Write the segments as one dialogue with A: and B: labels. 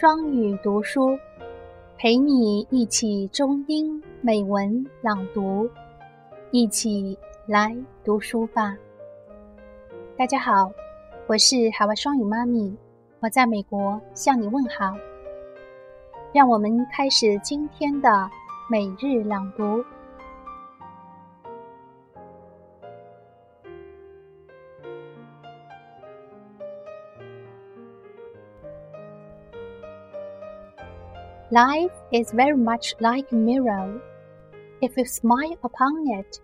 A: 双语读书，陪你一起中英美文朗读，一起来读书吧。大家好，我是海外双语妈咪，我在美国向你问好。让我们开始今天的每日朗读。Life is very much like a mirror. If you smile upon it,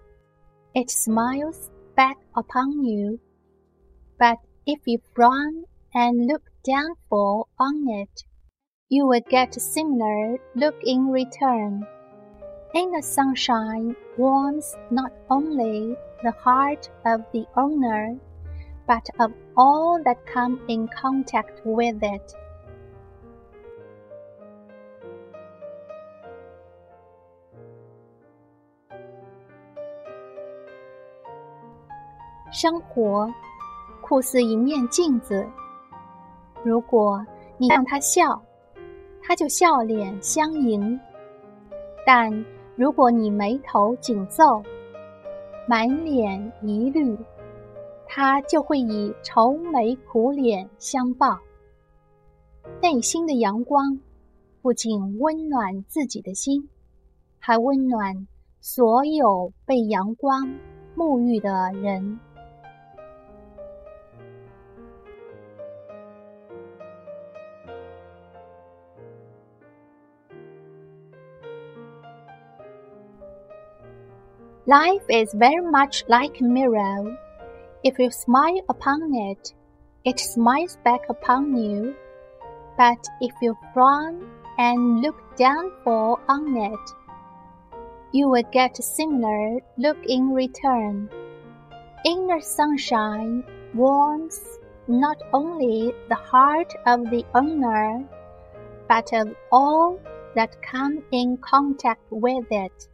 A: it smiles back upon you. But if you frown and look downfall on it, you will get a similar look in return. In the sunshine warms not only the heart of the owner, but of all that come in contact with it. 生活酷似一面镜子，如果你让他笑，他就笑脸相迎；但如果你眉头紧皱，满脸疑虑，他就会以愁眉苦脸相报。内心的阳光不仅温暖自己的心，还温暖所有被阳光沐浴的人。Life is very much like a mirror. If you smile upon it, it smiles back upon you. But if you frown and look downfall on it, you will get a similar look in return. Inner sunshine warms not only the heart of the owner, but of all that come in contact with it.